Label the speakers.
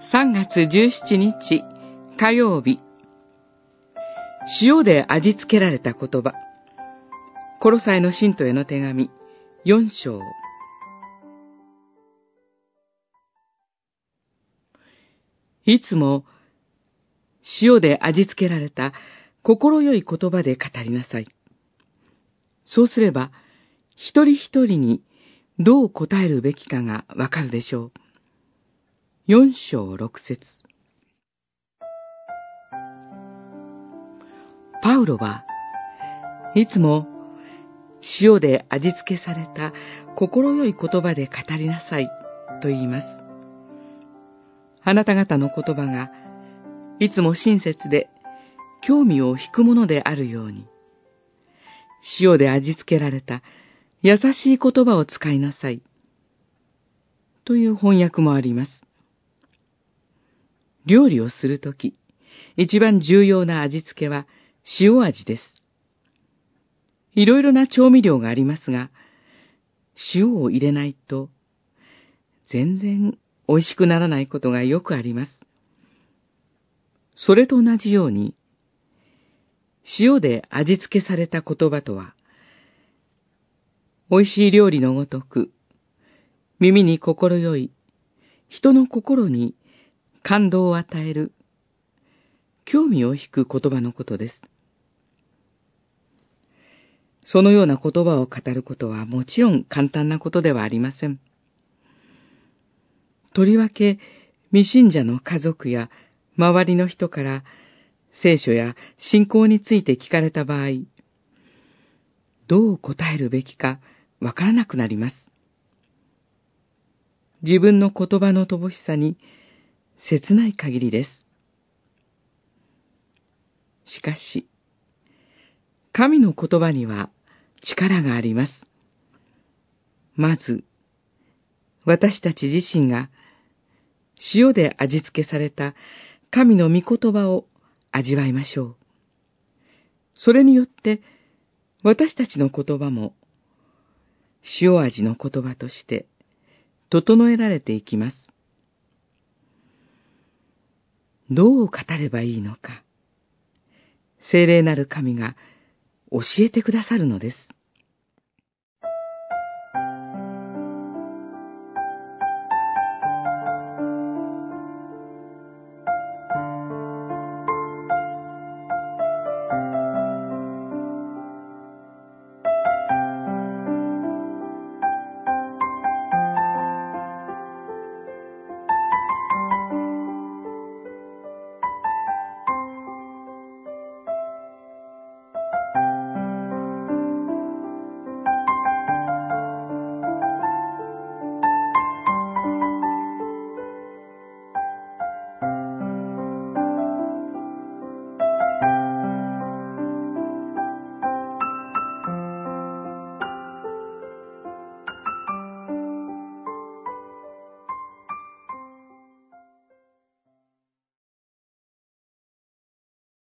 Speaker 1: 3月17日火曜日塩で味付けられた言葉コロサイの信徒への手紙4章いつも塩で味付けられた心よい言葉で語りなさい。そうすれば、一人一人にどう答えるべきかがわかるでしょう。四章六節パウロはいつも塩で味付けされた心よい言葉で語りなさいと言います。あなた方の言葉がいつも親切で興味を引くものであるように、塩で味付けられた優しい言葉を使いなさい。という翻訳もあります。料理をするとき、一番重要な味付けは塩味です。いろいろな調味料がありますが、塩を入れないと、全然美味しくならないことがよくあります。それと同じように、塩で味付けされた言葉とは、美味しい料理のごとく、耳に心よい、人の心に感動を与える、興味を引く言葉のことです。そのような言葉を語ることはもちろん簡単なことではありません。とりわけ、未信者の家族や周りの人から聖書や信仰について聞かれた場合、どう答えるべきかわからなくなります。自分の言葉の乏しさに切ない限りです。しかし、神の言葉には力があります。まず、私たち自身が塩で味付けされた神の御言葉を味わいましょう。それによって、私たちの言葉も、塩味の言葉として、整えられていきます。どう語ればいいのか、聖霊なる神が教えてくださるのです。